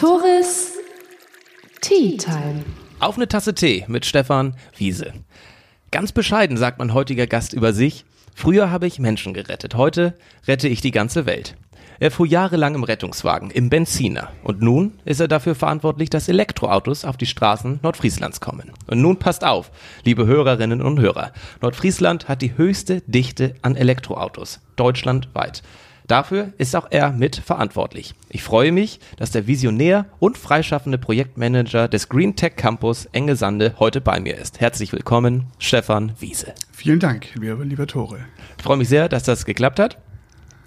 Livatoris Tea Time. Auf eine Tasse Tee mit Stefan Wiese. Ganz bescheiden sagt mein heutiger Gast über sich. Früher habe ich Menschen gerettet, heute rette ich die ganze Welt. Er fuhr jahrelang im Rettungswagen, im Benziner. Und nun ist er dafür verantwortlich, dass Elektroautos auf die Straßen Nordfrieslands kommen. Und nun passt auf, liebe Hörerinnen und Hörer. Nordfriesland hat die höchste Dichte an Elektroautos. Deutschlandweit. Dafür ist auch er mit verantwortlich. Ich freue mich, dass der Visionär und freischaffende Projektmanager des Green Tech Campus Engesande heute bei mir ist. Herzlich willkommen, Stefan Wiese. Vielen Dank, lieber, lieber Tore. Ich freue mich sehr, dass das geklappt hat.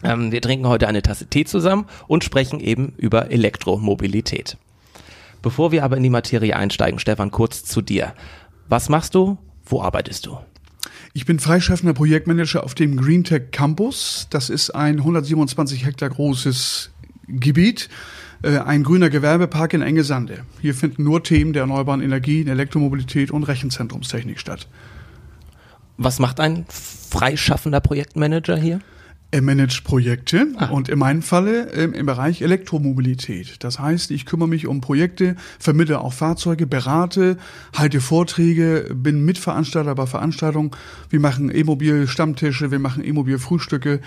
Ähm, wir trinken heute eine Tasse Tee zusammen und sprechen eben über Elektromobilität. Bevor wir aber in die Materie einsteigen, Stefan, kurz zu dir. Was machst du? Wo arbeitest du? Ich bin freischaffender Projektmanager auf dem GreenTech Campus. Das ist ein 127 Hektar großes Gebiet, äh, ein grüner Gewerbepark in Engesande. Hier finden nur Themen der erneuerbaren Energien, Elektromobilität und Rechenzentrumstechnik statt. Was macht ein freischaffender Projektmanager hier? Er managt Projekte ah. und in meinem Falle ähm, im Bereich Elektromobilität. Das heißt, ich kümmere mich um Projekte, vermittle auch Fahrzeuge, berate, halte Vorträge, bin Mitveranstalter bei Veranstaltungen. Wir machen E-Mobil-Stammtische, wir machen E-Mobil-Frühstücke.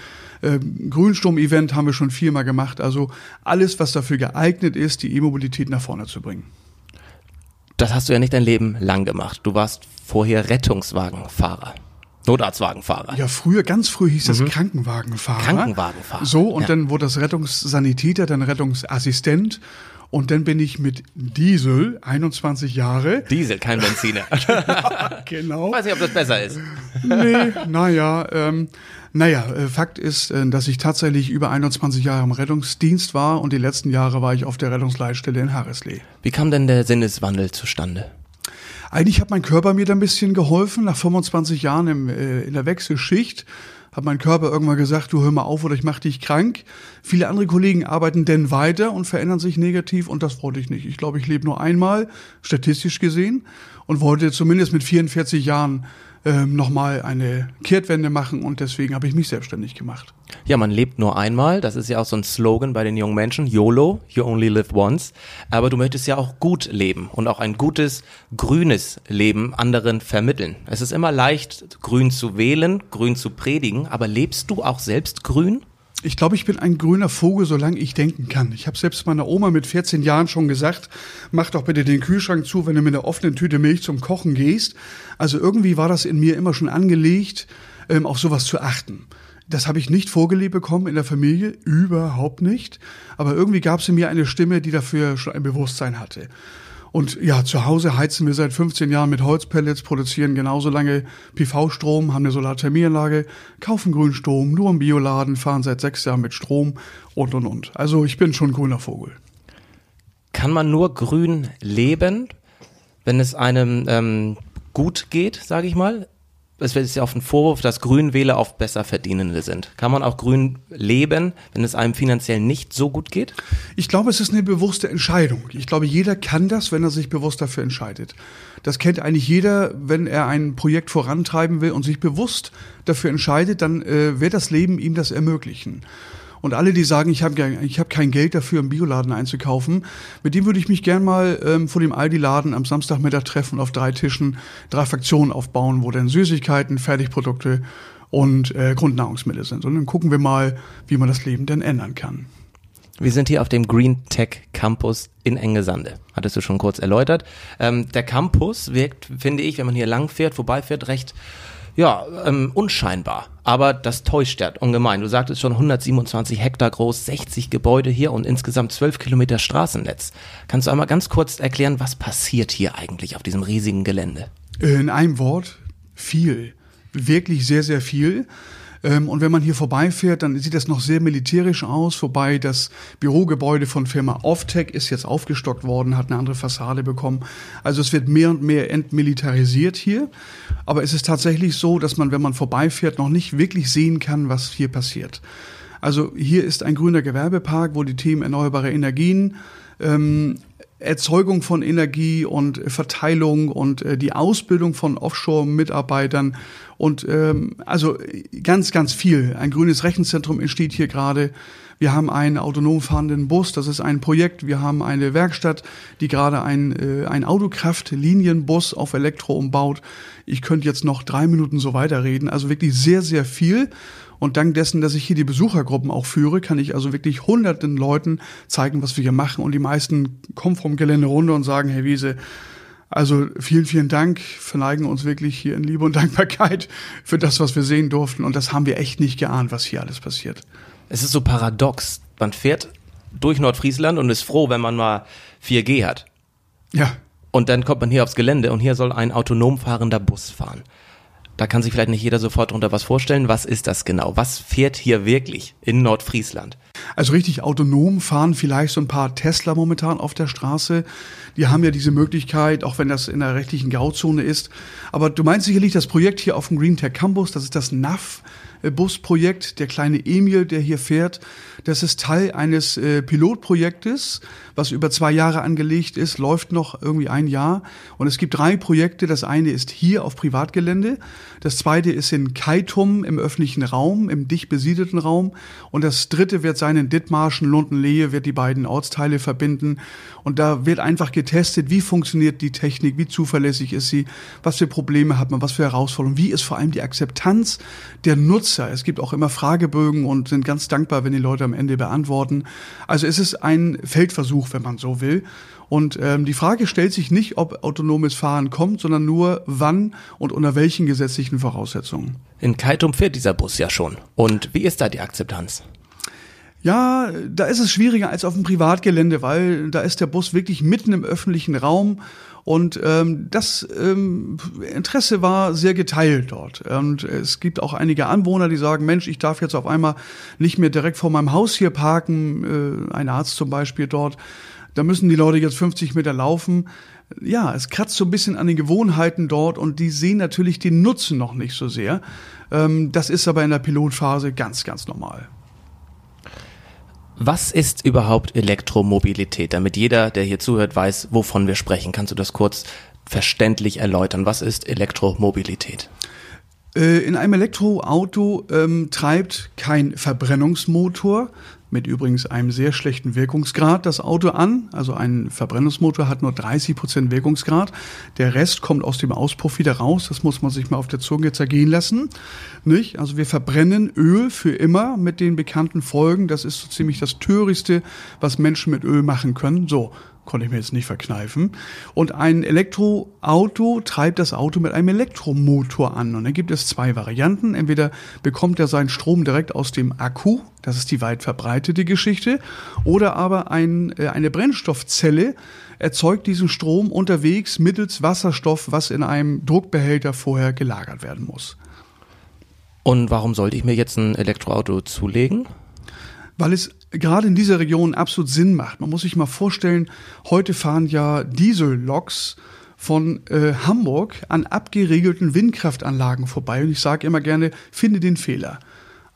Ähm, Grünsturm-Event haben wir schon viermal gemacht. Also alles, was dafür geeignet ist, die E-Mobilität nach vorne zu bringen. Das hast du ja nicht dein Leben lang gemacht. Du warst vorher Rettungswagenfahrer. Notarztwagenfahrer. Ja, früher, ganz früh hieß das mhm. Krankenwagenfahrer. Krankenwagenfahrer. So, und ja. dann wurde das Rettungssanitäter, dann Rettungsassistent. Und dann bin ich mit Diesel, 21 Jahre. Diesel, kein Benziner. genau. Weiß nicht, ob das besser ist. nee, naja, ähm, naja, äh, Fakt ist, äh, dass ich tatsächlich über 21 Jahre im Rettungsdienst war und die letzten Jahre war ich auf der Rettungsleitstelle in Harrisley. Wie kam denn der Sinneswandel zustande? Eigentlich hat mein Körper mir da ein bisschen geholfen. Nach 25 Jahren im, äh, in der Wechselschicht hat mein Körper irgendwann gesagt, du hör mal auf oder ich mach dich krank. Viele andere Kollegen arbeiten denn weiter und verändern sich negativ und das wollte ich nicht. Ich glaube, ich lebe nur einmal, statistisch gesehen, und wollte zumindest mit 44 Jahren ähm, nochmal eine Kehrtwende machen und deswegen habe ich mich selbstständig gemacht. Ja, man lebt nur einmal. Das ist ja auch so ein Slogan bei den jungen Menschen. YOLO, you only live once. Aber du möchtest ja auch gut leben und auch ein gutes, grünes Leben anderen vermitteln. Es ist immer leicht, grün zu wählen, grün zu predigen. Aber lebst du auch selbst grün? Ich glaube, ich bin ein grüner Vogel, solange ich denken kann. Ich habe selbst meiner Oma mit 14 Jahren schon gesagt, mach doch bitte den Kühlschrank zu, wenn du mit einer offenen Tüte Milch zum Kochen gehst. Also irgendwie war das in mir immer schon angelegt, ähm, auf sowas zu achten. Das habe ich nicht vorgelebt bekommen in der Familie, überhaupt nicht. Aber irgendwie gab es in mir eine Stimme, die dafür schon ein Bewusstsein hatte. Und ja, zu Hause heizen wir seit 15 Jahren mit Holzpellets, produzieren genauso lange PV-Strom, haben eine Solarthermieanlage, kaufen Grünstrom, nur im Bioladen, fahren seit sechs Jahren mit Strom und und und. Also ich bin schon grüner Vogel. Kann man nur grün leben, wenn es einem ähm, gut geht, sage ich mal? Es ist ja oft ein Vorwurf, dass Grünwähler oft besser Verdienende sind. Kann man auch grün leben, wenn es einem finanziell nicht so gut geht? Ich glaube, es ist eine bewusste Entscheidung. Ich glaube, jeder kann das, wenn er sich bewusst dafür entscheidet. Das kennt eigentlich jeder, wenn er ein Projekt vorantreiben will und sich bewusst dafür entscheidet, dann äh, wird das Leben ihm das ermöglichen. Und alle, die sagen, ich habe ich hab kein Geld dafür, im Bioladen einzukaufen, mit dem würde ich mich gern mal ähm, vor dem Aldi-Laden am Samstagmittag treffen, auf drei Tischen, drei Fraktionen aufbauen, wo dann Süßigkeiten, Fertigprodukte und äh, Grundnahrungsmittel sind. Und dann gucken wir mal, wie man das Leben denn ändern kann. Wir sind hier auf dem Green Tech Campus in Engesande. Hattest du schon kurz erläutert. Ähm, der Campus wirkt, finde ich, wenn man hier langfährt, vorbeifährt, recht ja, ähm, unscheinbar. Aber das täuscht ja ungemein. Du sagtest schon 127 Hektar groß, 60 Gebäude hier und insgesamt 12 Kilometer Straßennetz. Kannst du einmal ganz kurz erklären, was passiert hier eigentlich auf diesem riesigen Gelände? In einem Wort, viel. Wirklich sehr, sehr viel. Ähm, und wenn man hier vorbeifährt, dann sieht das noch sehr militärisch aus. Wobei das Bürogebäude von Firma Offtech ist jetzt aufgestockt worden, hat eine andere Fassade bekommen. Also es wird mehr und mehr entmilitarisiert hier. Aber es ist tatsächlich so, dass man, wenn man vorbeifährt, noch nicht wirklich sehen kann, was hier passiert. Also hier ist ein grüner Gewerbepark, wo die Themen erneuerbare Energien ähm, Erzeugung von Energie und Verteilung und äh, die Ausbildung von Offshore-Mitarbeitern und ähm, also ganz, ganz viel. Ein grünes Rechenzentrum entsteht hier gerade. Wir haben einen autonom fahrenden Bus, das ist ein Projekt. Wir haben eine Werkstatt, die gerade ein, äh, ein Autokraft-Linienbus auf Elektro umbaut. Ich könnte jetzt noch drei Minuten so weiterreden. Also wirklich sehr, sehr viel. Und dank dessen, dass ich hier die Besuchergruppen auch führe, kann ich also wirklich hunderten Leuten zeigen, was wir hier machen. Und die meisten kommen vom Gelände runter und sagen, Herr Wiese, also vielen, vielen Dank, verneigen uns wirklich hier in Liebe und Dankbarkeit für das, was wir sehen durften. Und das haben wir echt nicht geahnt, was hier alles passiert. Es ist so paradox. Man fährt durch Nordfriesland und ist froh, wenn man mal 4G hat. Ja. Und dann kommt man hier aufs Gelände und hier soll ein autonom fahrender Bus fahren. Da kann sich vielleicht nicht jeder sofort darunter was vorstellen. Was ist das genau? Was fährt hier wirklich in Nordfriesland? Also richtig autonom fahren vielleicht so ein paar Tesla momentan auf der Straße. Die haben ja diese Möglichkeit, auch wenn das in der rechtlichen Grauzone ist. Aber du meinst sicherlich das Projekt hier auf dem Green Tech Campus, das ist das NAV. Busprojekt, der kleine Emil, der hier fährt. Das ist Teil eines äh, Pilotprojektes, was über zwei Jahre angelegt ist, läuft noch irgendwie ein Jahr. Und es gibt drei Projekte. Das eine ist hier auf Privatgelände. Das zweite ist in Keitum im öffentlichen Raum, im dicht besiedelten Raum. Und das dritte wird sein in Dithmarschen, Lundenlehe, wird die beiden Ortsteile verbinden. Und da wird einfach getestet, wie funktioniert die Technik, wie zuverlässig ist sie, was für Probleme hat man, was für Herausforderungen, wie ist vor allem die Akzeptanz der Nutzer. Es gibt auch immer Fragebögen und sind ganz dankbar, wenn die Leute am Ende beantworten. Also es ist ein Feldversuch, wenn man so will. Und ähm, die Frage stellt sich nicht, ob autonomes Fahren kommt, sondern nur wann und unter welchen gesetzlichen Voraussetzungen. In Kaitum fährt dieser Bus ja schon. Und wie ist da die Akzeptanz? Ja, da ist es schwieriger als auf dem Privatgelände, weil da ist der Bus wirklich mitten im öffentlichen Raum und ähm, das ähm, Interesse war sehr geteilt dort. Und es gibt auch einige Anwohner, die sagen, Mensch, ich darf jetzt auf einmal nicht mehr direkt vor meinem Haus hier parken, äh, ein Arzt zum Beispiel dort. Da müssen die Leute jetzt 50 Meter laufen. Ja, es kratzt so ein bisschen an den Gewohnheiten dort und die sehen natürlich den Nutzen noch nicht so sehr. Ähm, das ist aber in der Pilotphase ganz, ganz normal. Was ist überhaupt Elektromobilität, damit jeder, der hier zuhört, weiß, wovon wir sprechen? Kannst du das kurz verständlich erläutern? Was ist Elektromobilität? Äh, in einem Elektroauto ähm, treibt kein Verbrennungsmotor, mit übrigens einem sehr schlechten Wirkungsgrad das Auto an. Also ein Verbrennungsmotor hat nur 30 Prozent Wirkungsgrad. Der Rest kommt aus dem Auspuff wieder raus. Das muss man sich mal auf der Zunge zergehen lassen. Nicht? Also wir verbrennen Öl für immer mit den bekannten Folgen. Das ist so ziemlich das Törichte, was Menschen mit Öl machen können. So, konnte ich mir jetzt nicht verkneifen. Und ein Elektroauto treibt das Auto mit einem Elektromotor an. Und dann gibt es zwei Varianten. Entweder bekommt er seinen Strom direkt aus dem Akku, das ist die weit verbreitete Geschichte, oder aber ein, äh, eine Brennstoffzelle erzeugt diesen Strom unterwegs mittels Wasserstoff, was in einem Druckbehälter vorher gelagert werden muss. Und warum sollte ich mir jetzt ein Elektroauto zulegen? weil es gerade in dieser Region absolut Sinn macht. Man muss sich mal vorstellen, heute fahren ja Dieselloks von äh, Hamburg an abgeregelten Windkraftanlagen vorbei. Und ich sage immer gerne, finde den Fehler.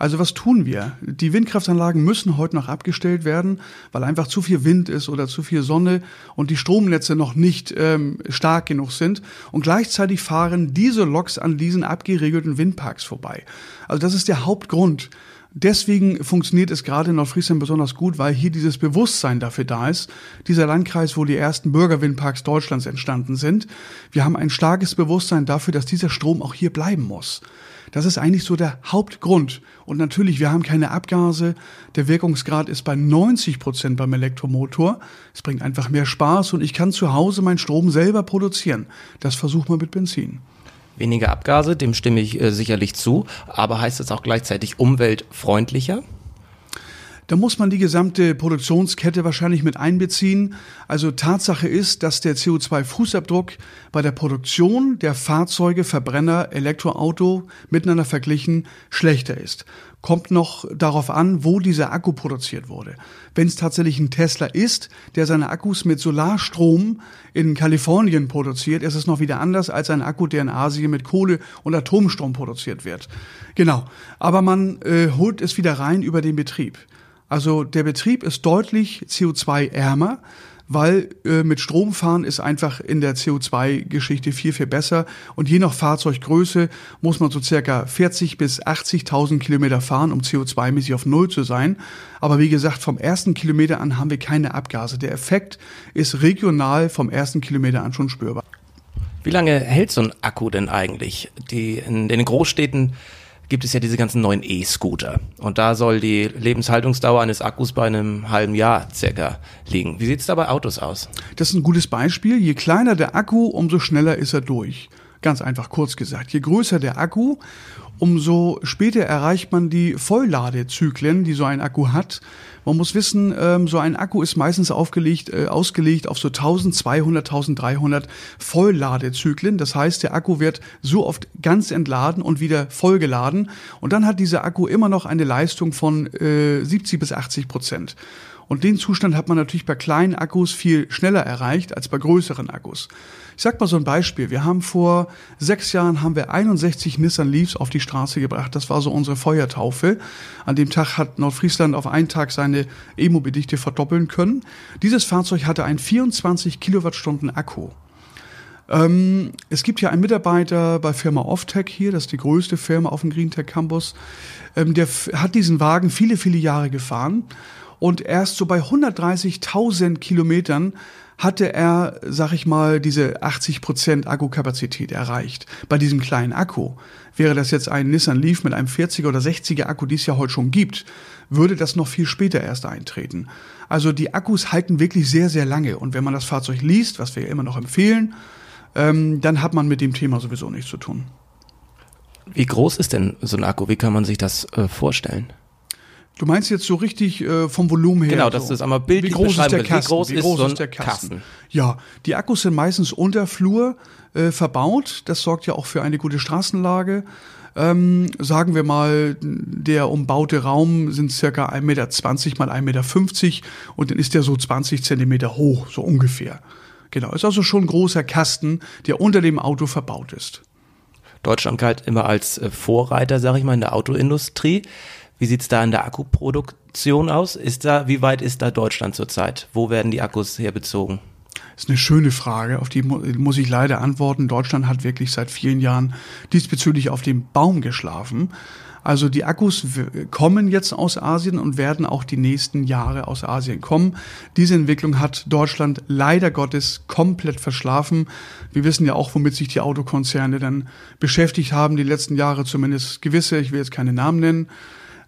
Also was tun wir? Die Windkraftanlagen müssen heute noch abgestellt werden, weil einfach zu viel Wind ist oder zu viel Sonne und die Stromnetze noch nicht ähm, stark genug sind. Und gleichzeitig fahren diese Loks an diesen abgeregelten Windparks vorbei. Also das ist der Hauptgrund. Deswegen funktioniert es gerade in Nordfriesland besonders gut, weil hier dieses Bewusstsein dafür da ist. Dieser Landkreis, wo die ersten Bürgerwindparks Deutschlands entstanden sind. Wir haben ein starkes Bewusstsein dafür, dass dieser Strom auch hier bleiben muss. Das ist eigentlich so der Hauptgrund. Und natürlich, wir haben keine Abgase. Der Wirkungsgrad ist bei 90 Prozent beim Elektromotor. Es bringt einfach mehr Spaß und ich kann zu Hause meinen Strom selber produzieren. Das versucht man mit Benzin weniger Abgase, dem stimme ich äh, sicherlich zu, aber heißt es auch gleichzeitig umweltfreundlicher? Da muss man die gesamte Produktionskette wahrscheinlich mit einbeziehen. Also Tatsache ist, dass der CO2-Fußabdruck bei der Produktion der Fahrzeuge, Verbrenner, Elektroauto miteinander verglichen schlechter ist. Kommt noch darauf an, wo dieser Akku produziert wurde. Wenn es tatsächlich ein Tesla ist, der seine Akkus mit Solarstrom in Kalifornien produziert, ist es noch wieder anders als ein Akku, der in Asien mit Kohle und Atomstrom produziert wird. Genau. Aber man äh, holt es wieder rein über den Betrieb. Also der Betrieb ist deutlich CO2-ärmer, weil äh, mit Strom fahren ist einfach in der CO2-Geschichte viel, viel besser. Und je nach Fahrzeuggröße muss man so circa 40 bis 80.000 Kilometer fahren, um CO2-mäßig auf Null zu sein. Aber wie gesagt, vom ersten Kilometer an haben wir keine Abgase. Der Effekt ist regional vom ersten Kilometer an schon spürbar. Wie lange hält so ein Akku denn eigentlich? Die, in, in den Großstädten gibt es ja diese ganzen neuen E-Scooter. Und da soll die Lebenshaltungsdauer eines Akkus bei einem halben Jahr circa liegen. Wie sieht es da bei Autos aus? Das ist ein gutes Beispiel. Je kleiner der Akku, umso schneller ist er durch. Ganz einfach kurz gesagt. Je größer der Akku, umso später erreicht man die Vollladezyklen, die so ein Akku hat. Man muss wissen, ähm, so ein Akku ist meistens aufgelegt, äh, ausgelegt auf so 1200, 1300 Vollladezyklen. Das heißt, der Akku wird so oft ganz entladen und wieder vollgeladen. Und dann hat dieser Akku immer noch eine Leistung von äh, 70 bis 80 Prozent. Und den Zustand hat man natürlich bei kleinen Akkus viel schneller erreicht als bei größeren Akkus. Ich sag mal so ein Beispiel. Wir haben vor sechs Jahren haben wir 61 Nissan Leafs auf die Straße gebracht. Das war so unsere Feuertaufe. An dem Tag hat Nordfriesland auf einen Tag seine E-Mobilidichte verdoppeln können. Dieses Fahrzeug hatte einen 24 Kilowattstunden Akku. Ähm, es gibt ja einen Mitarbeiter bei Firma Offtech hier, das ist die größte Firma auf dem Green Tech Campus. Ähm, der hat diesen Wagen viele, viele Jahre gefahren und erst so bei 130.000 Kilometern hatte er, sag ich mal, diese 80% Akkukapazität erreicht. Bei diesem kleinen Akku. Wäre das jetzt ein Nissan Leaf mit einem 40er oder 60er Akku, die es ja heute schon gibt, würde das noch viel später erst eintreten. Also die Akkus halten wirklich sehr, sehr lange. Und wenn man das Fahrzeug liest, was wir ja immer noch empfehlen, ähm, dann hat man mit dem Thema sowieso nichts zu tun. Wie groß ist denn so ein Akku? Wie kann man sich das äh, vorstellen? Du meinst jetzt so richtig äh, vom Volumen her? Genau, das so. ist einmal bildlich Wie groß ist der. Kasten? Wie groß, Wie ist groß so ein ist der Kasten? Kasten? Ja, die Akkus sind meistens unter Flur äh, verbaut. Das sorgt ja auch für eine gute Straßenlage. Ähm, sagen wir mal, der umbaute Raum sind circa 1,20 Meter mal 1,50 Meter und dann ist der so 20 Zentimeter hoch, so ungefähr. Genau, ist also schon ein großer Kasten, der unter dem Auto verbaut ist. Deutschland galt immer als äh, Vorreiter, sag ich mal, in der Autoindustrie. Wie sieht's da in der Akkuproduktion aus? Ist da, wie weit ist da Deutschland zurzeit? Wo werden die Akkus herbezogen? Das ist eine schöne Frage, auf die mu muss ich leider antworten. Deutschland hat wirklich seit vielen Jahren diesbezüglich auf dem Baum geschlafen. Also die Akkus kommen jetzt aus Asien und werden auch die nächsten Jahre aus Asien kommen. Diese Entwicklung hat Deutschland leider Gottes komplett verschlafen. Wir wissen ja auch, womit sich die Autokonzerne dann beschäftigt haben, die letzten Jahre zumindest gewisse, ich will jetzt keine Namen nennen.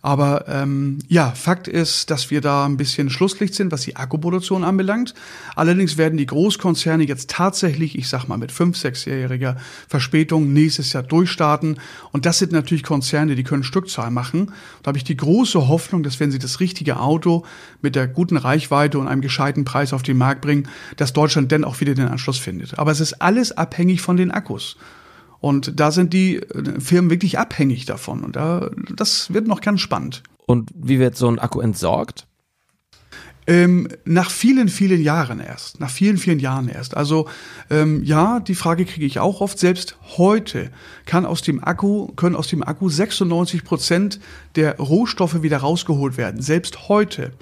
Aber ähm, ja, Fakt ist, dass wir da ein bisschen Schlusslicht sind, was die Akkuproduktion anbelangt. Allerdings werden die Großkonzerne jetzt tatsächlich, ich sag mal mit fünf, sechsjähriger Verspätung nächstes Jahr durchstarten. Und das sind natürlich Konzerne, die können Stückzahl machen. Da habe ich die große Hoffnung, dass wenn sie das richtige Auto mit der guten Reichweite und einem gescheiten Preis auf den Markt bringen, dass Deutschland dann auch wieder den Anschluss findet. Aber es ist alles abhängig von den Akkus. Und da sind die äh, Firmen wirklich abhängig davon. Und da, das wird noch ganz spannend. Und wie wird so ein Akku entsorgt? Ähm, nach vielen, vielen Jahren erst. Nach vielen, vielen Jahren erst. Also ähm, ja, die Frage kriege ich auch oft. Selbst heute kann aus dem Akku, können aus dem Akku 96 Prozent der Rohstoffe wieder rausgeholt werden. Selbst heute.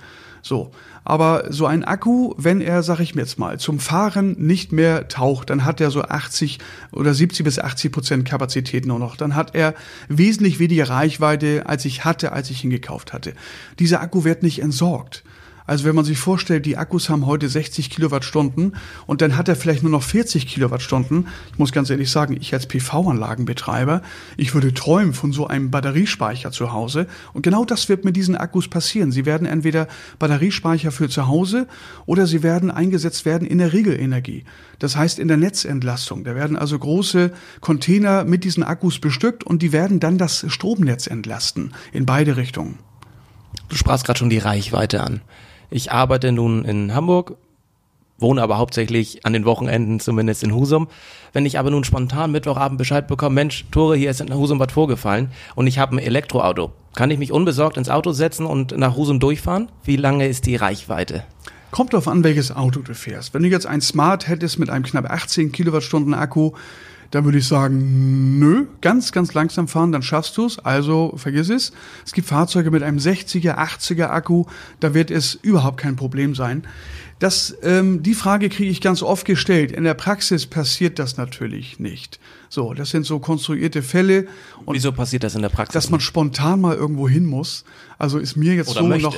So. Aber so ein Akku, wenn er, sag ich mir jetzt mal, zum Fahren nicht mehr taucht, dann hat er so 80 oder 70 bis 80 Prozent Kapazität nur noch. Dann hat er wesentlich weniger Reichweite, als ich hatte, als ich ihn gekauft hatte. Dieser Akku wird nicht entsorgt. Also wenn man sich vorstellt, die Akkus haben heute 60 Kilowattstunden und dann hat er vielleicht nur noch 40 Kilowattstunden. Ich muss ganz ehrlich sagen, ich als PV-Anlagenbetreiber, ich würde träumen von so einem Batteriespeicher zu Hause. Und genau das wird mit diesen Akkus passieren. Sie werden entweder Batteriespeicher für zu Hause oder sie werden eingesetzt werden in der Regelenergie. Das heißt in der Netzentlastung. Da werden also große Container mit diesen Akkus bestückt und die werden dann das Stromnetz entlasten. In beide Richtungen. Du sprachst gerade schon die Reichweite an. Ich arbeite nun in Hamburg, wohne aber hauptsächlich an den Wochenenden zumindest in Husum. Wenn ich aber nun spontan Mittwochabend Bescheid bekomme, Mensch, Tore, hier ist in Husum was vorgefallen und ich habe ein Elektroauto. Kann ich mich unbesorgt ins Auto setzen und nach Husum durchfahren? Wie lange ist die Reichweite? Kommt darauf an, welches Auto du fährst. Wenn du jetzt ein Smart hättest mit einem knapp 18 Kilowattstunden Akku, Da würde ich sagen, nö, ganz, ganz langsam fahren, dann schaffst du es. Also vergiss es. Es gibt Fahrzeuge mit einem 60er, 80er Akku, da wird es überhaupt kein Problem sein. Das, ähm, die Frage kriege ich ganz oft gestellt. In der Praxis passiert das natürlich nicht. So, das sind so konstruierte Fälle. Und Wieso passiert das in der Praxis? Dass man spontan mal irgendwo hin muss. Also ist mir jetzt Oder so möchte. noch.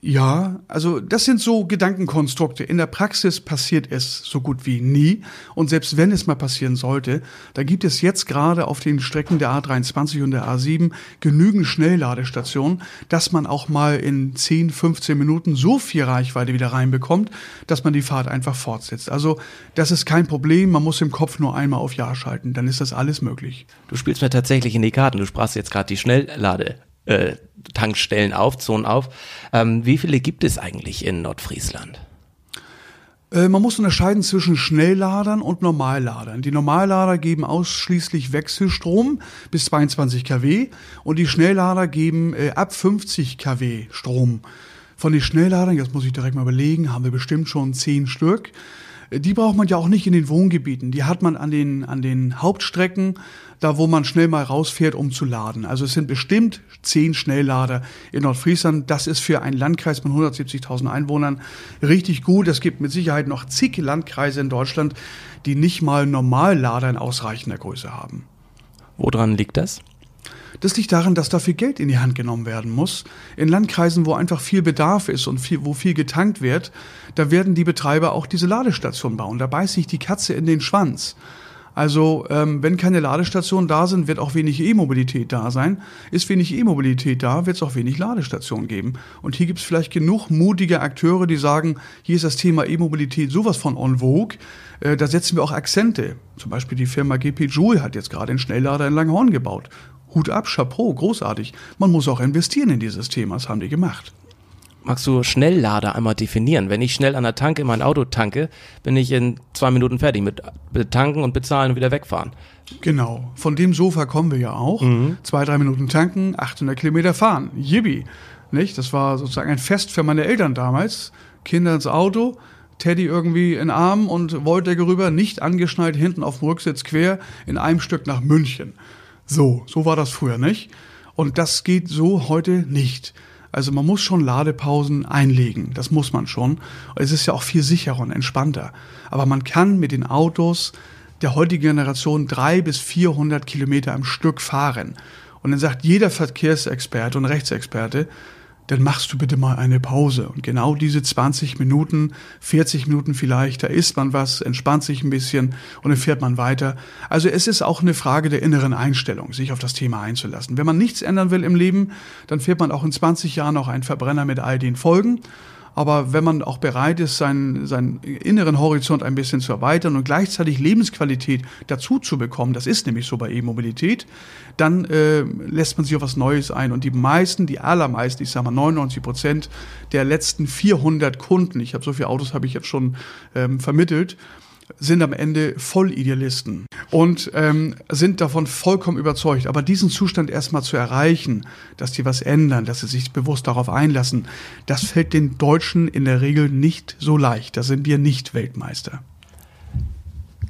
Ja, also das sind so Gedankenkonstrukte. In der Praxis passiert es so gut wie nie. Und selbst wenn es mal passieren sollte, da gibt es jetzt gerade auf den Strecken der A23 und der A7 genügend Schnellladestationen, dass man auch mal in 10, 15 Minuten so viel Reichweite wieder reinbekommt, dass man die Fahrt einfach fortsetzt. Also das ist kein Problem. Man muss im Kopf nur einmal auf Ja schalten. Dann ist das alles möglich. Du spielst mir tatsächlich in die Karten. Du sprachst jetzt gerade die Schnelllade. Äh, Tankstellen auf, Zonen auf. Ähm, wie viele gibt es eigentlich in Nordfriesland? Äh, man muss unterscheiden zwischen Schnellladern und Normalladern. Die Normallader geben ausschließlich Wechselstrom bis 22 kW und die Schnelllader geben äh, ab 50 kW Strom. Von den Schnellladern, jetzt muss ich direkt mal überlegen, haben wir bestimmt schon zehn Stück. Die braucht man ja auch nicht in den Wohngebieten. Die hat man an den, an den Hauptstrecken, da wo man schnell mal rausfährt, um zu laden. Also es sind bestimmt zehn Schnelllader in Nordfriesland. Das ist für einen Landkreis mit 170.000 Einwohnern richtig gut. Es gibt mit Sicherheit noch zig Landkreise in Deutschland, die nicht mal Normallader in ausreichender Größe haben. Woran liegt das? Das liegt daran, dass da viel Geld in die Hand genommen werden muss. In Landkreisen, wo einfach viel Bedarf ist und viel, wo viel getankt wird, da werden die Betreiber auch diese Ladestation bauen. Da beißt sich die Katze in den Schwanz. Also ähm, wenn keine Ladestationen da sind, wird auch wenig E-Mobilität da sein. Ist wenig E-Mobilität da, wird es auch wenig Ladestationen geben. Und hier gibt es vielleicht genug mutige Akteure, die sagen, hier ist das Thema E-Mobilität sowas von en vogue. Äh, da setzen wir auch Akzente. Zum Beispiel die Firma GP Joule hat jetzt gerade einen Schnelllader in Langhorn gebaut. Hut ab, Chapeau, großartig. Man muss auch investieren in dieses Thema, das haben die gemacht. Magst du Schnelllader einmal definieren? Wenn ich schnell an der Tanke mein Auto tanke, bin ich in zwei Minuten fertig mit tanken und bezahlen und wieder wegfahren. Genau, von dem Sofa kommen wir ja auch. Zwei, drei Minuten tanken, 800 Kilometer fahren. Yippie. Nicht? Das war sozusagen ein Fest für meine Eltern damals. Kinder ins Auto, Teddy irgendwie in Arm und Wolldecke rüber, nicht angeschnallt, hinten auf dem Rücksitz quer, in einem Stück nach München. So, so war das früher, nicht? Und das geht so heute nicht. Also man muss schon Ladepausen einlegen, das muss man schon. Es ist ja auch viel sicherer und entspannter. Aber man kann mit den Autos der heutigen Generation drei bis 400 Kilometer am Stück fahren. Und dann sagt jeder Verkehrsexperte und Rechtsexperte, dann machst du bitte mal eine Pause. Und genau diese 20 Minuten, 40 Minuten vielleicht, da isst man was, entspannt sich ein bisschen und dann fährt man weiter. Also es ist auch eine Frage der inneren Einstellung, sich auf das Thema einzulassen. Wenn man nichts ändern will im Leben, dann fährt man auch in 20 Jahren noch einen Verbrenner mit all den Folgen. Aber wenn man auch bereit ist, seinen, seinen inneren Horizont ein bisschen zu erweitern und gleichzeitig Lebensqualität dazu zu bekommen, das ist nämlich so bei E-Mobilität, dann äh, lässt man sich auf was Neues ein. Und die meisten, die allermeisten, ich sage mal 99 Prozent der letzten 400 Kunden, ich habe so viele Autos, habe ich jetzt schon ähm, vermittelt, sind am Ende Vollidealisten und ähm, sind davon vollkommen überzeugt. Aber diesen Zustand erstmal zu erreichen, dass die was ändern, dass sie sich bewusst darauf einlassen, das fällt den Deutschen in der Regel nicht so leicht. Da sind wir nicht Weltmeister.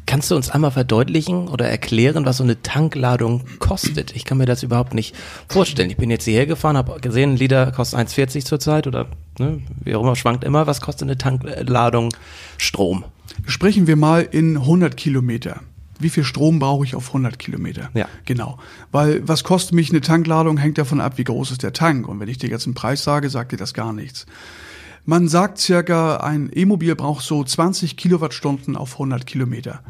Kannst du uns einmal verdeutlichen oder erklären, was so eine Tankladung kostet? Ich kann mir das überhaupt nicht vorstellen. Ich bin jetzt hierher gefahren, habe gesehen, ein kostet 1,40 zurzeit oder ne, wie auch immer, schwankt immer. Was kostet eine Tankladung Strom? Sprechen wir mal in 100 Kilometer. Wie viel Strom brauche ich auf 100 Kilometer? Ja. Genau. Weil was kostet mich eine Tankladung, hängt davon ab, wie groß ist der Tank. Und wenn ich dir jetzt einen Preis sage, sagt dir das gar nichts. Man sagt circa, ein E-Mobil braucht so 20 Kilowattstunden auf 100 Kilometer.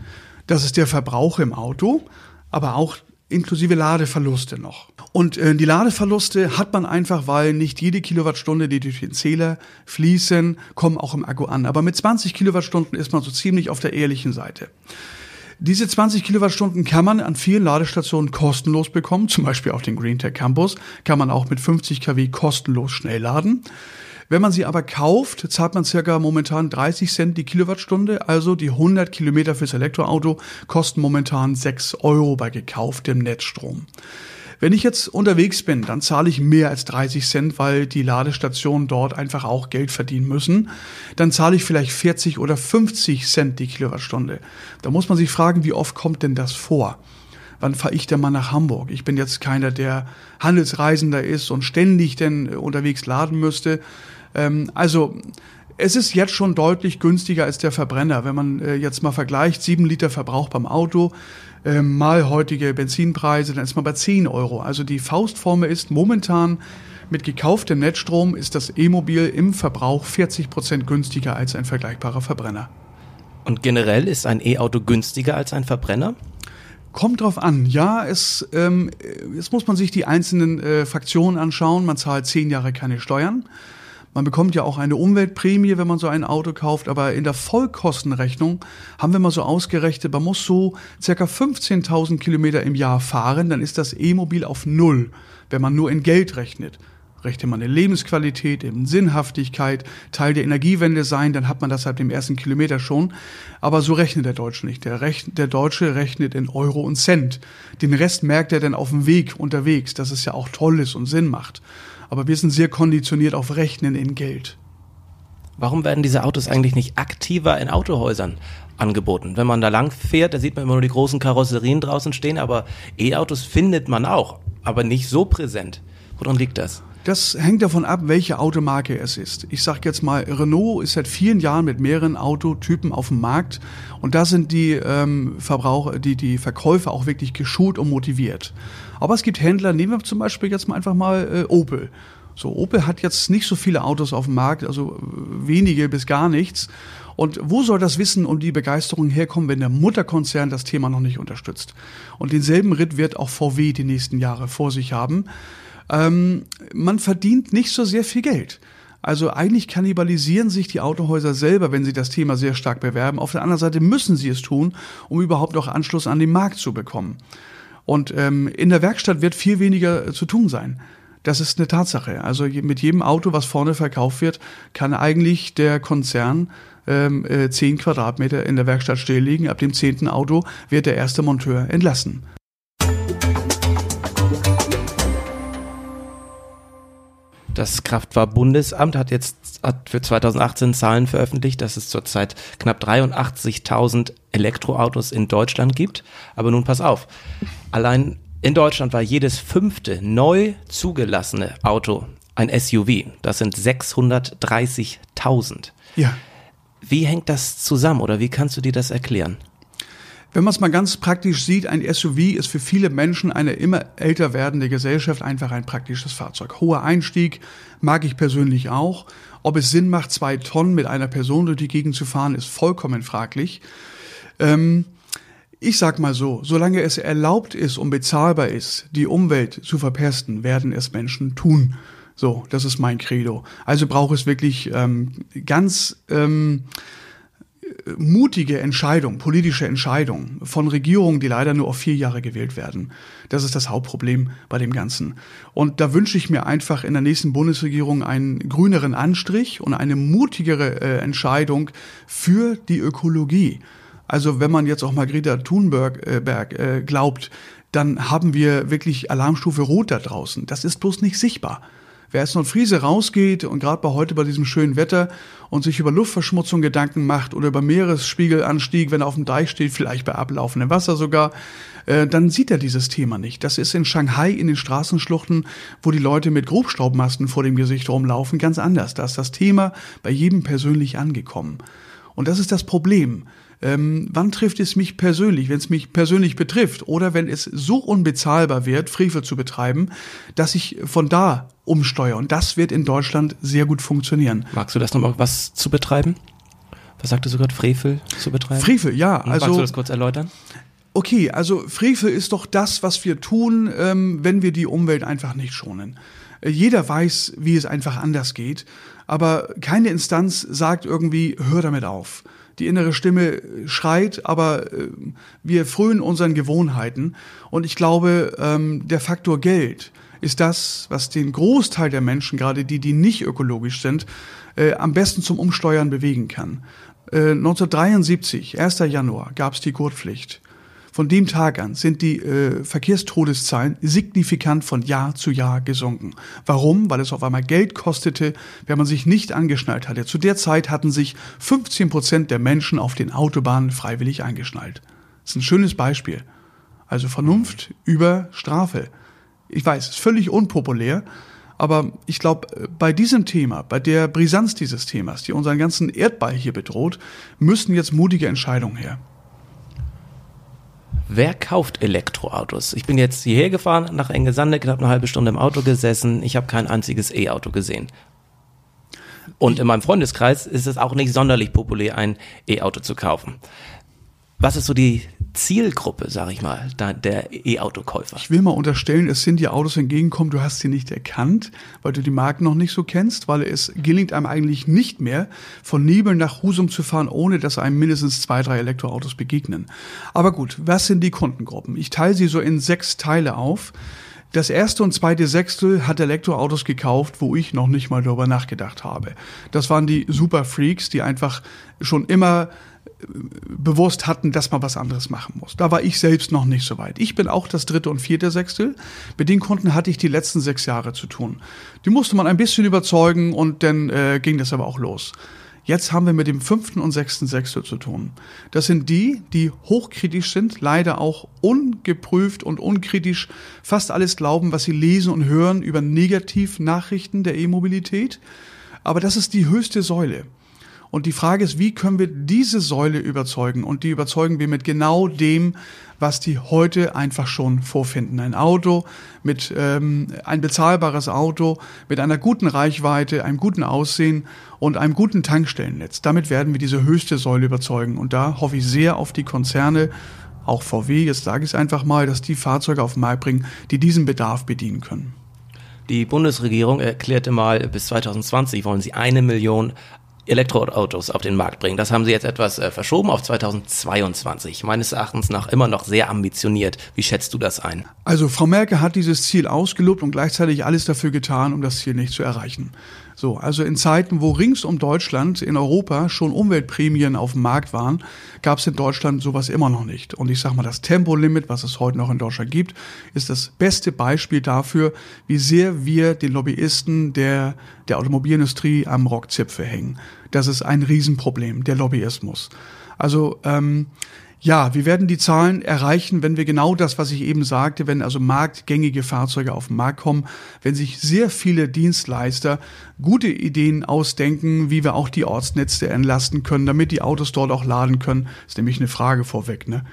Das ist der Verbrauch im Auto, aber auch inklusive Ladeverluste noch. Und äh, die Ladeverluste hat man einfach, weil nicht jede Kilowattstunde, die durch den Zähler fließen, kommen auch im Akku an. Aber mit 20 Kilowattstunden ist man so ziemlich auf der ehrlichen Seite. Diese 20 Kilowattstunden kann man an vielen Ladestationen kostenlos bekommen, zum Beispiel auf den GreenTech Campus, kann man auch mit 50 kW kostenlos schnell laden. Wenn man sie aber kauft, zahlt man circa momentan 30 Cent die Kilowattstunde, also die 100 Kilometer fürs Elektroauto kosten momentan 6 Euro bei gekauftem Netzstrom. Wenn ich jetzt unterwegs bin, dann zahle ich mehr als 30 Cent, weil die Ladestationen dort einfach auch Geld verdienen müssen. Dann zahle ich vielleicht 40 oder 50 Cent die Kilowattstunde. Da muss man sich fragen, wie oft kommt denn das vor? Wann fahre ich denn mal nach Hamburg? Ich bin jetzt keiner, der Handelsreisender ist und ständig denn unterwegs laden müsste. Ähm, also es ist jetzt schon deutlich günstiger als der Verbrenner. Wenn man äh, jetzt mal vergleicht, sieben Liter Verbrauch beim Auto, äh, mal heutige Benzinpreise, dann ist man bei 10 Euro. Also die Faustformel ist momentan mit gekauftem Netzstrom ist das E-Mobil im Verbrauch 40 Prozent günstiger als ein vergleichbarer Verbrenner. Und generell ist ein E-Auto günstiger als ein Verbrenner? Kommt drauf an. Ja, es, ähm, jetzt muss man sich die einzelnen äh, Fraktionen anschauen. Man zahlt zehn Jahre keine Steuern. Man bekommt ja auch eine Umweltprämie, wenn man so ein Auto kauft, aber in der Vollkostenrechnung haben wir mal so ausgerechnet, man muss so circa 15.000 Kilometer im Jahr fahren, dann ist das E-Mobil auf Null, wenn man nur in Geld rechnet. Rechnet man in Lebensqualität, in Sinnhaftigkeit, Teil der Energiewende sein, dann hat man das seit dem ersten Kilometer schon. Aber so rechnet der Deutsche nicht. Der, Rechn der Deutsche rechnet in Euro und Cent. Den Rest merkt er dann auf dem Weg unterwegs, dass es ja auch toll ist und Sinn macht aber wir sind sehr konditioniert auf Rechnen in Geld. Warum werden diese Autos eigentlich nicht aktiver in Autohäusern angeboten? Wenn man da lang fährt, da sieht man immer nur die großen Karosserien draußen stehen, aber E-Autos findet man auch, aber nicht so präsent. Woran liegt das? Das hängt davon ab, welche Automarke es ist. Ich sage jetzt mal, Renault ist seit vielen Jahren mit mehreren Autotypen auf dem Markt und da sind die ähm, Verbraucher, die, die Verkäufer auch wirklich geschult und motiviert. Aber es gibt Händler, nehmen wir zum Beispiel jetzt mal einfach mal äh, Opel. So, Opel hat jetzt nicht so viele Autos auf dem Markt, also wenige bis gar nichts. Und wo soll das Wissen und die Begeisterung herkommen, wenn der Mutterkonzern das Thema noch nicht unterstützt? Und denselben Ritt wird auch VW die nächsten Jahre vor sich haben. Ähm, man verdient nicht so sehr viel Geld. Also eigentlich kannibalisieren sich die Autohäuser selber, wenn sie das Thema sehr stark bewerben. Auf der anderen Seite müssen sie es tun, um überhaupt noch Anschluss an den Markt zu bekommen. Und ähm, in der Werkstatt wird viel weniger zu tun sein. Das ist eine Tatsache. Also mit jedem Auto, was vorne verkauft wird, kann eigentlich der Konzern ähm, äh, 10 Quadratmeter in der Werkstatt stilllegen. Ab dem zehnten Auto wird der erste Monteur entlassen. Das Kraftfahrbundesamt hat jetzt hat für 2018 Zahlen veröffentlicht, dass es zurzeit knapp 83.000 Elektroautos in Deutschland gibt. Aber nun pass auf, allein in Deutschland war jedes fünfte neu zugelassene Auto ein SUV. Das sind 630.000. Ja. Wie hängt das zusammen oder wie kannst du dir das erklären? Wenn man es mal ganz praktisch sieht, ein SUV ist für viele Menschen eine immer älter werdende Gesellschaft einfach ein praktisches Fahrzeug. Hoher Einstieg mag ich persönlich auch. Ob es Sinn macht, zwei Tonnen mit einer Person durch die Gegend zu fahren, ist vollkommen fraglich. Ähm, ich sag mal so, solange es erlaubt ist und bezahlbar ist, die Umwelt zu verpesten, werden es Menschen tun. So, das ist mein Credo. Also braucht es wirklich ähm, ganz ähm, mutige Entscheidung, politische Entscheidung von Regierungen, die leider nur auf vier Jahre gewählt werden. Das ist das Hauptproblem bei dem Ganzen. Und da wünsche ich mir einfach in der nächsten Bundesregierung einen grüneren Anstrich und eine mutigere äh, Entscheidung für die Ökologie. Also wenn man jetzt auch mal Greta Thunberg äh, Berg, äh, glaubt, dann haben wir wirklich Alarmstufe Rot da draußen. Das ist bloß nicht sichtbar. Wer jetzt noch Friese rausgeht und gerade bei heute bei diesem schönen Wetter und sich über Luftverschmutzung Gedanken macht oder über Meeresspiegelanstieg, wenn er auf dem Deich steht, vielleicht bei ablaufendem Wasser sogar, äh, dann sieht er dieses Thema nicht. Das ist in Shanghai in den Straßenschluchten, wo die Leute mit Grobstaubmasten vor dem Gesicht rumlaufen, ganz anders. Da ist das Thema bei jedem persönlich angekommen. Und das ist das Problem ähm, wann trifft es mich persönlich, wenn es mich persönlich betrifft oder wenn es so unbezahlbar wird, Frevel zu betreiben, dass ich von da umsteuere. Und das wird in Deutschland sehr gut funktionieren. Magst du das nochmal was zu betreiben? Was sagte du gerade, Frevel zu betreiben? Frevel, ja. Also, Magst du das kurz erläutern? Okay, also Frevel ist doch das, was wir tun, ähm, wenn wir die Umwelt einfach nicht schonen. Äh, jeder weiß, wie es einfach anders geht, aber keine Instanz sagt irgendwie, hör damit auf die innere Stimme schreit, aber äh, wir frönen unseren Gewohnheiten. Und ich glaube, ähm, der Faktor Geld ist das, was den Großteil der Menschen, gerade die, die nicht ökologisch sind, äh, am besten zum Umsteuern bewegen kann. Äh, 1973, 1. Januar, gab es die Gurtpflicht. Von dem Tag an sind die äh, Verkehrstodeszahlen signifikant von Jahr zu Jahr gesunken. Warum? Weil es auf einmal Geld kostete, wenn man sich nicht angeschnallt hatte. Zu der Zeit hatten sich 15 Prozent der Menschen auf den Autobahnen freiwillig eingeschnallt. Das ist ein schönes Beispiel. Also Vernunft über Strafe. Ich weiß, es ist völlig unpopulär, aber ich glaube, bei diesem Thema, bei der Brisanz dieses Themas, die unseren ganzen Erdball hier bedroht, müssen jetzt mutige Entscheidungen her. Wer kauft Elektroautos? Ich bin jetzt hierher gefahren, nach Engesande, knapp eine halbe Stunde im Auto gesessen. Ich habe kein einziges E-Auto gesehen. Und in meinem Freundeskreis ist es auch nicht sonderlich populär, ein E-Auto zu kaufen. Was ist so die Zielgruppe, sag ich mal, der E-Auto-Käufer? Ich will mal unterstellen, es sind dir Autos entgegenkommen, du hast sie nicht erkannt, weil du die Marken noch nicht so kennst, weil es gelingt einem eigentlich nicht mehr, von Nebel nach Husum zu fahren, ohne dass einem mindestens zwei, drei Elektroautos begegnen. Aber gut, was sind die Kundengruppen? Ich teile sie so in sechs Teile auf. Das erste und zweite Sechstel hat Elektroautos gekauft, wo ich noch nicht mal darüber nachgedacht habe. Das waren die Superfreaks, die einfach schon immer bewusst hatten, dass man was anderes machen muss. Da war ich selbst noch nicht so weit. Ich bin auch das dritte und vierte Sechstel. Mit den Kunden hatte ich die letzten sechs Jahre zu tun. Die musste man ein bisschen überzeugen und dann äh, ging das aber auch los. Jetzt haben wir mit dem fünften und sechsten Sechstel zu tun. Das sind die, die hochkritisch sind, leider auch ungeprüft und unkritisch fast alles glauben, was sie lesen und hören über Negativnachrichten der E-Mobilität. Aber das ist die höchste Säule. Und die Frage ist, wie können wir diese Säule überzeugen? Und die überzeugen wir mit genau dem, was die heute einfach schon vorfinden. Ein Auto mit ähm, ein bezahlbares Auto mit einer guten Reichweite, einem guten Aussehen und einem guten Tankstellennetz. Damit werden wir diese höchste Säule überzeugen. Und da hoffe ich sehr auf die Konzerne, auch VW, jetzt sage ich es einfach mal, dass die Fahrzeuge auf den Markt bringen, die diesen Bedarf bedienen können. Die Bundesregierung erklärte mal, bis 2020 wollen sie eine Million Elektroautos auf den Markt bringen. Das haben sie jetzt etwas äh, verschoben auf 2022. Meines Erachtens nach immer noch sehr ambitioniert. Wie schätzt du das ein? Also Frau Merkel hat dieses Ziel ausgelobt und gleichzeitig alles dafür getan, um das Ziel nicht zu erreichen. So, also in Zeiten, wo rings um Deutschland in Europa schon Umweltprämien auf dem Markt waren, gab es in Deutschland sowas immer noch nicht. Und ich sage mal, das Tempolimit, was es heute noch in Deutschland gibt, ist das beste Beispiel dafür, wie sehr wir den Lobbyisten der, der Automobilindustrie am Rockzipfel hängen. Das ist ein Riesenproblem, der Lobbyismus. Also ähm, ja, wir werden die Zahlen erreichen, wenn wir genau das, was ich eben sagte, wenn also marktgängige Fahrzeuge auf den Markt kommen, wenn sich sehr viele Dienstleister gute Ideen ausdenken, wie wir auch die Ortsnetze entlasten können, damit die Autos dort auch laden können. Das ist nämlich eine Frage vorweg, ne?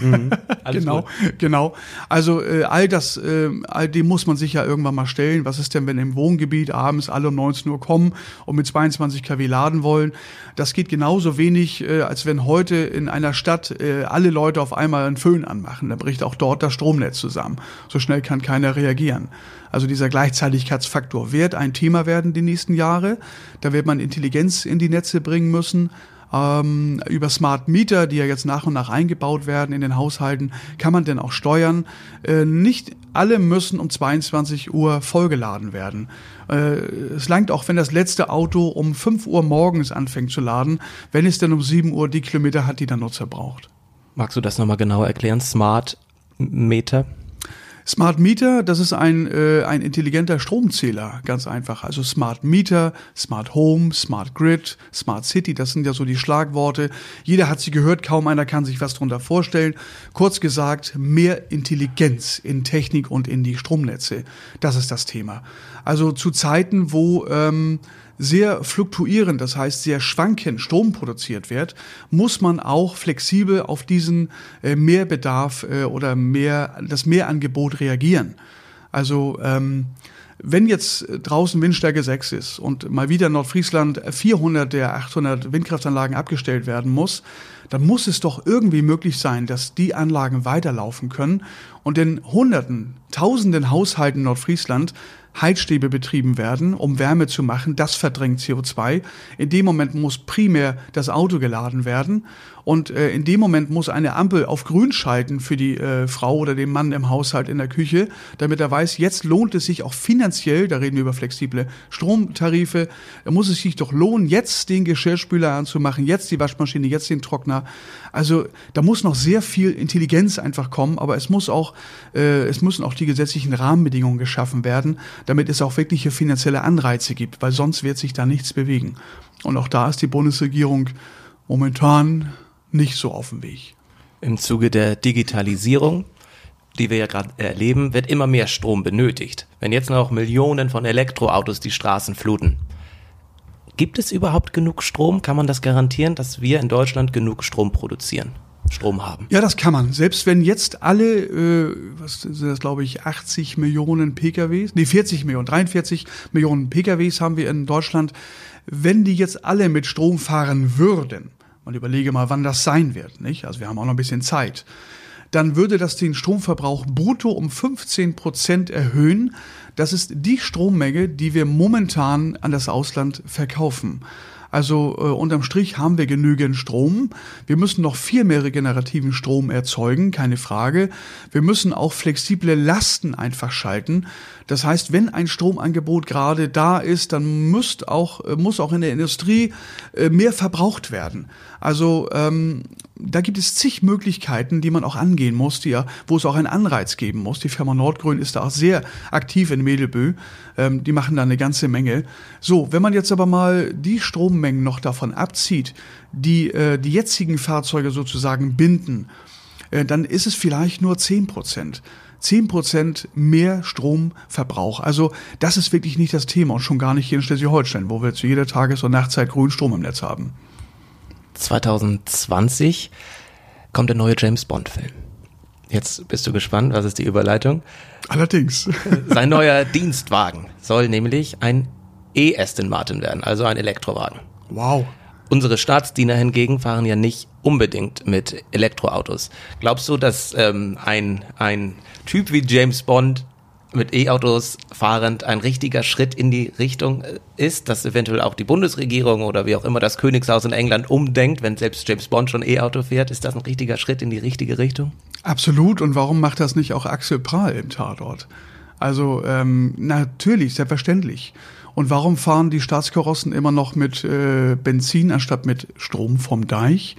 Mhm, genau, gut. genau. Also äh, all das, äh, all dem muss man sich ja irgendwann mal stellen. Was ist denn, wenn im Wohngebiet abends alle um 19 Uhr kommen und mit 22 kW laden wollen? Das geht genauso wenig, äh, als wenn heute in einer Stadt äh, alle Leute auf einmal einen Föhn anmachen. Dann bricht auch dort das Stromnetz zusammen. So schnell kann keiner reagieren. Also dieser Gleichzeitigkeitsfaktor wird ein Thema werden die nächsten Jahre. Da wird man Intelligenz in die Netze bringen müssen. Ähm, über Smart Meter, die ja jetzt nach und nach eingebaut werden in den Haushalten, kann man denn auch steuern. Äh, nicht alle müssen um 22 Uhr vollgeladen werden. Äh, es langt auch, wenn das letzte Auto um 5 Uhr morgens anfängt zu laden, wenn es denn um 7 Uhr die Kilometer hat, die der Nutzer braucht. Magst du das nochmal genauer erklären? Smart Meter? Smart Meter, das ist ein, äh, ein intelligenter Stromzähler, ganz einfach. Also Smart Meter, Smart Home, Smart Grid, Smart City, das sind ja so die Schlagworte. Jeder hat sie gehört, kaum einer kann sich was darunter vorstellen. Kurz gesagt, mehr Intelligenz in Technik und in die Stromnetze. Das ist das Thema. Also zu Zeiten, wo ähm, sehr fluktuierend, das heißt sehr schwankend Strom produziert wird, muss man auch flexibel auf diesen äh, Mehrbedarf äh, oder mehr, das Mehrangebot reagieren. Also ähm, wenn jetzt draußen Windstärke 6 ist und mal wieder in Nordfriesland 400 der 800 Windkraftanlagen abgestellt werden muss, dann muss es doch irgendwie möglich sein, dass die Anlagen weiterlaufen können und in Hunderten, Tausenden Haushalten Nordfriesland Heizstäbe betrieben werden, um Wärme zu machen. Das verdrängt CO2. In dem Moment muss primär das Auto geladen werden. Und äh, in dem Moment muss eine Ampel auf grün schalten für die äh, Frau oder den Mann im Haushalt in der Küche, damit er weiß, jetzt lohnt es sich auch finanziell, da reden wir über flexible Stromtarife, da muss es sich doch lohnen, jetzt den Geschirrspüler anzumachen, jetzt die Waschmaschine, jetzt den Trockner. Also da muss noch sehr viel Intelligenz einfach kommen, aber es muss auch, äh, es müssen auch die gesetzlichen Rahmenbedingungen geschaffen werden, damit es auch wirkliche finanzielle Anreize gibt, weil sonst wird sich da nichts bewegen. Und auch da ist die Bundesregierung momentan nicht so auf dem Weg. Im Zuge der Digitalisierung, die wir ja gerade erleben, wird immer mehr Strom benötigt. Wenn jetzt noch Millionen von Elektroautos die Straßen fluten, gibt es überhaupt genug Strom? Kann man das garantieren, dass wir in Deutschland genug Strom produzieren? Strom haben. Ja, das kann man. Selbst wenn jetzt alle, äh, was sind das, glaube ich, 80 Millionen PKWs, nee, 40 Millionen, 43 Millionen PKWs haben wir in Deutschland. Wenn die jetzt alle mit Strom fahren würden, man überlege mal, wann das sein wird, nicht? Also wir haben auch noch ein bisschen Zeit. Dann würde das den Stromverbrauch brutto um 15 Prozent erhöhen. Das ist die Strommenge, die wir momentan an das Ausland verkaufen. Also äh, unterm Strich haben wir genügend Strom. Wir müssen noch viel mehr regenerativen Strom erzeugen, keine Frage. Wir müssen auch flexible Lasten einfach schalten. Das heißt, wenn ein Stromangebot gerade da ist, dann muss auch, äh, muss auch in der Industrie äh, mehr verbraucht werden. Also ähm, da gibt es zig Möglichkeiten, die man auch angehen muss, die ja, wo es auch einen Anreiz geben muss. Die Firma Nordgrün ist da auch sehr aktiv in Medelbö. Ähm, die machen da eine ganze Menge. So, wenn man jetzt aber mal die Strommengen noch davon abzieht, die äh, die jetzigen Fahrzeuge sozusagen binden, äh, dann ist es vielleicht nur zehn Prozent. 10% mehr Stromverbrauch. Also das ist wirklich nicht das Thema und schon gar nicht hier in Schleswig-Holstein, wo wir zu jeder Tages- und Nachtzeit grünen Strom im Netz haben. 2020 kommt der neue James Bond-Film. Jetzt bist du gespannt, was ist die Überleitung? Allerdings. Sein neuer Dienstwagen soll nämlich ein E-Aston Martin werden, also ein Elektrowagen. Wow. Unsere Staatsdiener hingegen fahren ja nicht unbedingt mit Elektroautos. Glaubst du, dass ähm, ein, ein Typ wie James Bond mit E-Autos fahrend ein richtiger Schritt in die Richtung äh, ist, dass eventuell auch die Bundesregierung oder wie auch immer das Königshaus in England umdenkt, wenn selbst James Bond schon E-Auto fährt, ist das ein richtiger Schritt in die richtige Richtung? Absolut. Und warum macht das nicht auch Axel Prahl im Tatort? Also ähm, natürlich, selbstverständlich. Und warum fahren die Staatskarossen immer noch mit äh, Benzin anstatt mit Strom vom Deich?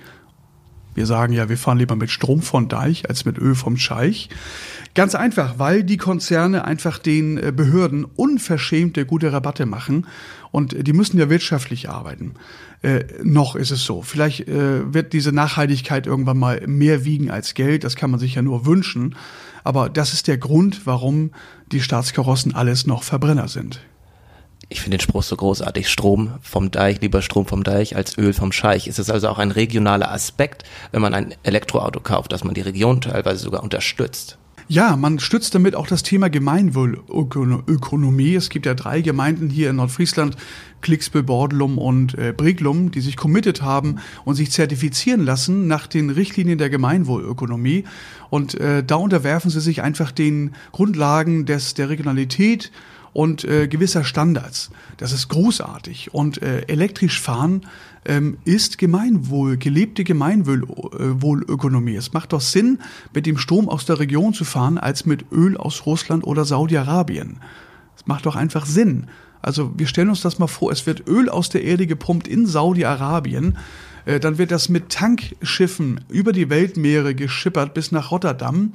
Wir sagen ja, wir fahren lieber mit Strom vom Deich als mit Öl vom Scheich. Ganz einfach, weil die Konzerne einfach den äh, Behörden unverschämte gute Rabatte machen und die müssen ja wirtschaftlich arbeiten. Äh, noch ist es so. Vielleicht äh, wird diese Nachhaltigkeit irgendwann mal mehr wiegen als Geld. Das kann man sich ja nur wünschen. Aber das ist der Grund, warum die Staatskarossen alles noch Verbrenner sind ich finde den Spruch so großartig. Strom vom Deich, lieber Strom vom Deich als Öl vom Scheich. Ist es also auch ein regionaler Aspekt, wenn man ein Elektroauto kauft, dass man die Region teilweise sogar unterstützt? Ja, man stützt damit auch das Thema Gemeinwohlökonomie. Es gibt ja drei Gemeinden hier in Nordfriesland, Klicksbüll, Bordelum und äh, Breglum, die sich committed haben und sich zertifizieren lassen nach den Richtlinien der Gemeinwohlökonomie. Und äh, da unterwerfen sie sich einfach den Grundlagen des, der Regionalität und äh, gewisser Standards. Das ist großartig. Und äh, elektrisch fahren ähm, ist Gemeinwohl, gelebte Gemeinwohlökonomie. Es macht doch Sinn, mit dem Strom aus der Region zu fahren, als mit Öl aus Russland oder Saudi-Arabien. Es macht doch einfach Sinn. Also wir stellen uns das mal vor, es wird Öl aus der Erde gepumpt in Saudi-Arabien, äh, dann wird das mit Tankschiffen über die Weltmeere geschippert bis nach Rotterdam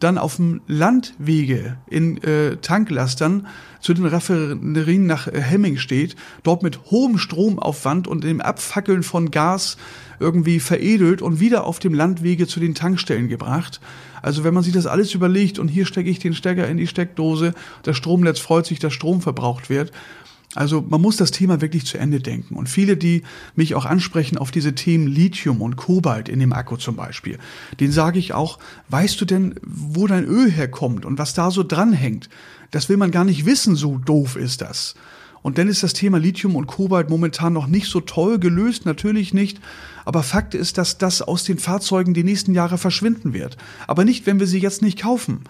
dann auf dem Landwege in äh, Tanklastern zu den Raffinerien nach äh, Hemming steht, dort mit hohem Stromaufwand und dem Abfackeln von Gas irgendwie veredelt und wieder auf dem Landwege zu den Tankstellen gebracht. Also wenn man sich das alles überlegt und hier stecke ich den Stecker in die Steckdose, das Stromnetz freut sich, dass Strom verbraucht wird, also man muss das Thema wirklich zu Ende denken. Und viele, die mich auch ansprechen auf diese Themen Lithium und Kobalt in dem Akku zum Beispiel, denen sage ich auch, weißt du denn, wo dein Öl herkommt und was da so dranhängt? Das will man gar nicht wissen, so doof ist das. Und dann ist das Thema Lithium und Kobalt momentan noch nicht so toll gelöst, natürlich nicht. Aber Fakt ist, dass das aus den Fahrzeugen die nächsten Jahre verschwinden wird. Aber nicht, wenn wir sie jetzt nicht kaufen.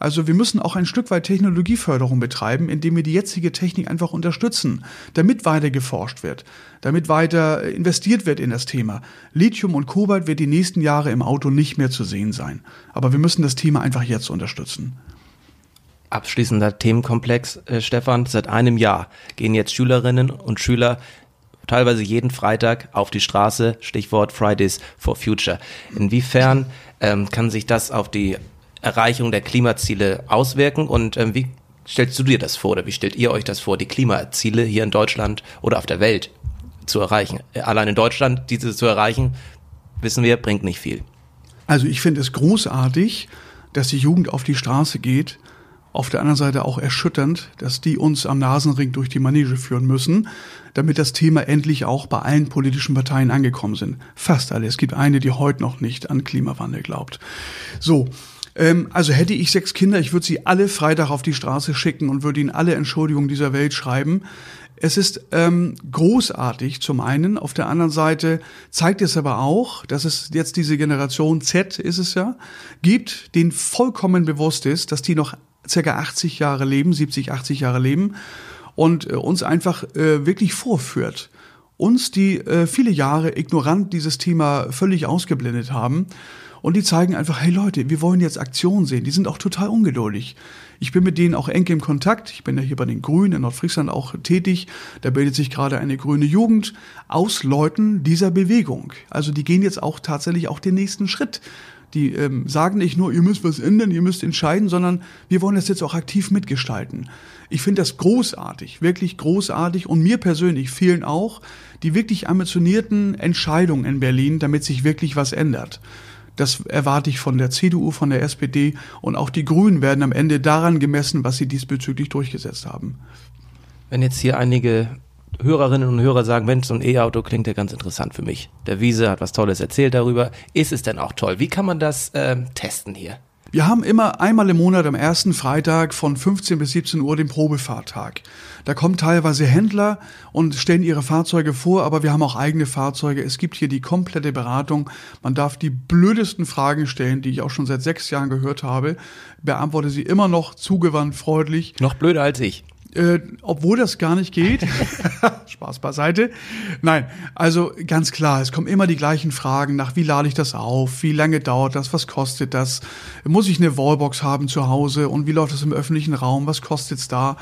Also wir müssen auch ein Stück weit Technologieförderung betreiben, indem wir die jetzige Technik einfach unterstützen, damit weiter geforscht wird, damit weiter investiert wird in das Thema. Lithium und Kobalt wird die nächsten Jahre im Auto nicht mehr zu sehen sein. Aber wir müssen das Thema einfach jetzt unterstützen. Abschließender Themenkomplex, äh, Stefan. Seit einem Jahr gehen jetzt Schülerinnen und Schüler teilweise jeden Freitag auf die Straße, Stichwort Fridays for Future. Inwiefern ähm, kann sich das auf die Erreichung der Klimaziele auswirken und ähm, wie stellst du dir das vor oder wie stellt ihr euch das vor, die Klimaziele hier in Deutschland oder auf der Welt zu erreichen? Äh, allein in Deutschland diese zu erreichen, wissen wir, bringt nicht viel. Also ich finde es großartig, dass die Jugend auf die Straße geht auf der anderen Seite auch erschütternd, dass die uns am Nasenring durch die Manege führen müssen, damit das Thema endlich auch bei allen politischen Parteien angekommen sind. Fast alle. Es gibt eine, die heute noch nicht an Klimawandel glaubt. So. Ähm, also hätte ich sechs Kinder, ich würde sie alle Freitag auf die Straße schicken und würde ihnen alle Entschuldigungen dieser Welt schreiben. Es ist ähm, großartig zum einen, auf der anderen Seite zeigt es aber auch, dass es jetzt diese Generation Z ist es ja, gibt, denen vollkommen bewusst ist, dass die noch circa 80 Jahre leben, 70, 80 Jahre leben und äh, uns einfach äh, wirklich vorführt. Uns, die äh, viele Jahre ignorant dieses Thema völlig ausgeblendet haben. Und die zeigen einfach, hey Leute, wir wollen jetzt Aktion sehen. Die sind auch total ungeduldig. Ich bin mit denen auch eng im Kontakt. Ich bin ja hier bei den Grünen in Nordfriesland auch tätig. Da bildet sich gerade eine grüne Jugend aus Leuten dieser Bewegung. Also die gehen jetzt auch tatsächlich auch den nächsten Schritt. Die ähm, sagen nicht nur, ihr müsst was ändern, ihr müsst entscheiden, sondern wir wollen das jetzt auch aktiv mitgestalten. Ich finde das großartig, wirklich großartig. Und mir persönlich fehlen auch die wirklich ambitionierten Entscheidungen in Berlin, damit sich wirklich was ändert. Das erwarte ich von der CDU, von der SPD und auch die Grünen werden am Ende daran gemessen, was sie diesbezüglich durchgesetzt haben. Wenn jetzt hier einige Hörerinnen und Hörer sagen, Mensch, so ein E-Auto klingt ja ganz interessant für mich. Der Wiese hat was Tolles erzählt darüber. Ist es denn auch toll? Wie kann man das ähm, testen hier? Wir haben immer einmal im Monat am ersten Freitag von 15 bis 17 Uhr den Probefahrtag. Da kommen teilweise Händler und stellen ihre Fahrzeuge vor, aber wir haben auch eigene Fahrzeuge. Es gibt hier die komplette Beratung. Man darf die blödesten Fragen stellen, die ich auch schon seit sechs Jahren gehört habe. Beantworte sie immer noch zugewandt, freundlich. Noch blöder als ich. Äh, obwohl das gar nicht geht. Spaß beiseite. Nein, also ganz klar, es kommen immer die gleichen Fragen nach, wie lade ich das auf, wie lange dauert das, was kostet das, muss ich eine Wallbox haben zu Hause und wie läuft das im öffentlichen Raum, was kostet's da?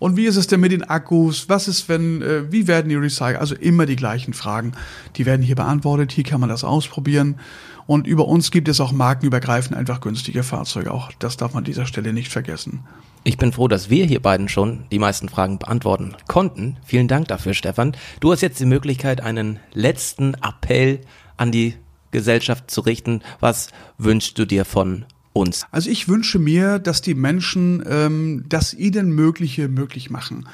Und wie ist es denn mit den Akkus? Was ist, wenn, äh, wie werden die recycelt? Also immer die gleichen Fragen. Die werden hier beantwortet. Hier kann man das ausprobieren. Und über uns gibt es auch markenübergreifend einfach günstige Fahrzeuge. Auch das darf man an dieser Stelle nicht vergessen. Ich bin froh, dass wir hier beiden schon die meisten Fragen beantworten konnten. Vielen Dank dafür, Stefan. Du hast jetzt die Möglichkeit, einen letzten Appell an die Gesellschaft zu richten. Was wünschst du dir von uns? Also ich wünsche mir, dass die Menschen ähm, das ihnen Mögliche möglich machen.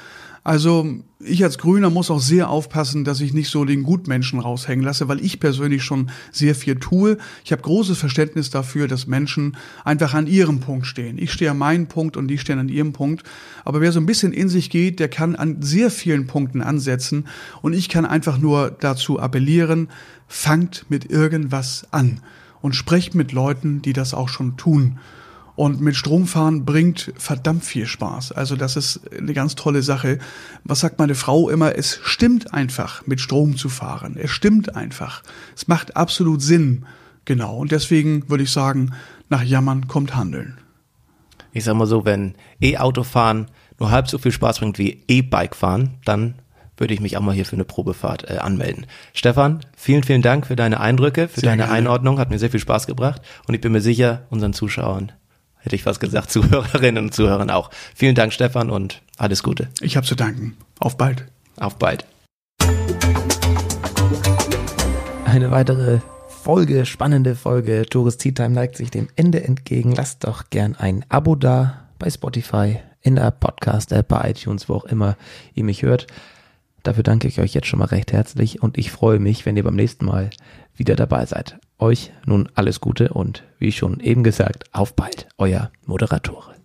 Also ich als Grüner muss auch sehr aufpassen, dass ich nicht so den Gutmenschen raushängen lasse, weil ich persönlich schon sehr viel tue. Ich habe großes Verständnis dafür, dass Menschen einfach an ihrem Punkt stehen. Ich stehe an meinem Punkt und die stehen an ihrem Punkt. Aber wer so ein bisschen in sich geht, der kann an sehr vielen Punkten ansetzen. Und ich kann einfach nur dazu appellieren, fangt mit irgendwas an und sprecht mit Leuten, die das auch schon tun. Und mit Stromfahren bringt verdammt viel Spaß. Also das ist eine ganz tolle Sache. Was sagt meine Frau immer? Es stimmt einfach, mit Strom zu fahren. Es stimmt einfach. Es macht absolut Sinn. Genau. Und deswegen würde ich sagen, nach Jammern kommt Handeln. Ich sag mal so, wenn E-Auto fahren nur halb so viel Spaß bringt wie E-Bike fahren, dann würde ich mich auch mal hier für eine Probefahrt äh, anmelden. Stefan, vielen, vielen Dank für deine Eindrücke, für sehr deine gerne. Einordnung, hat mir sehr viel Spaß gebracht und ich bin mir sicher, unseren Zuschauern hätte ich was gesagt, Zuhörerinnen und Zuhörern auch. Vielen Dank, Stefan, und alles Gute. Ich habe zu danken. Auf bald. Auf bald. Eine weitere Folge, spannende Folge. Tourist Tea Time neigt sich dem Ende entgegen. Lasst doch gern ein Abo da bei Spotify, in der Podcast-App, bei iTunes, wo auch immer ihr mich hört. Dafür danke ich euch jetzt schon mal recht herzlich und ich freue mich, wenn ihr beim nächsten Mal wieder dabei seid. Euch nun alles Gute und wie schon eben gesagt, auf bald, euer Moderatore.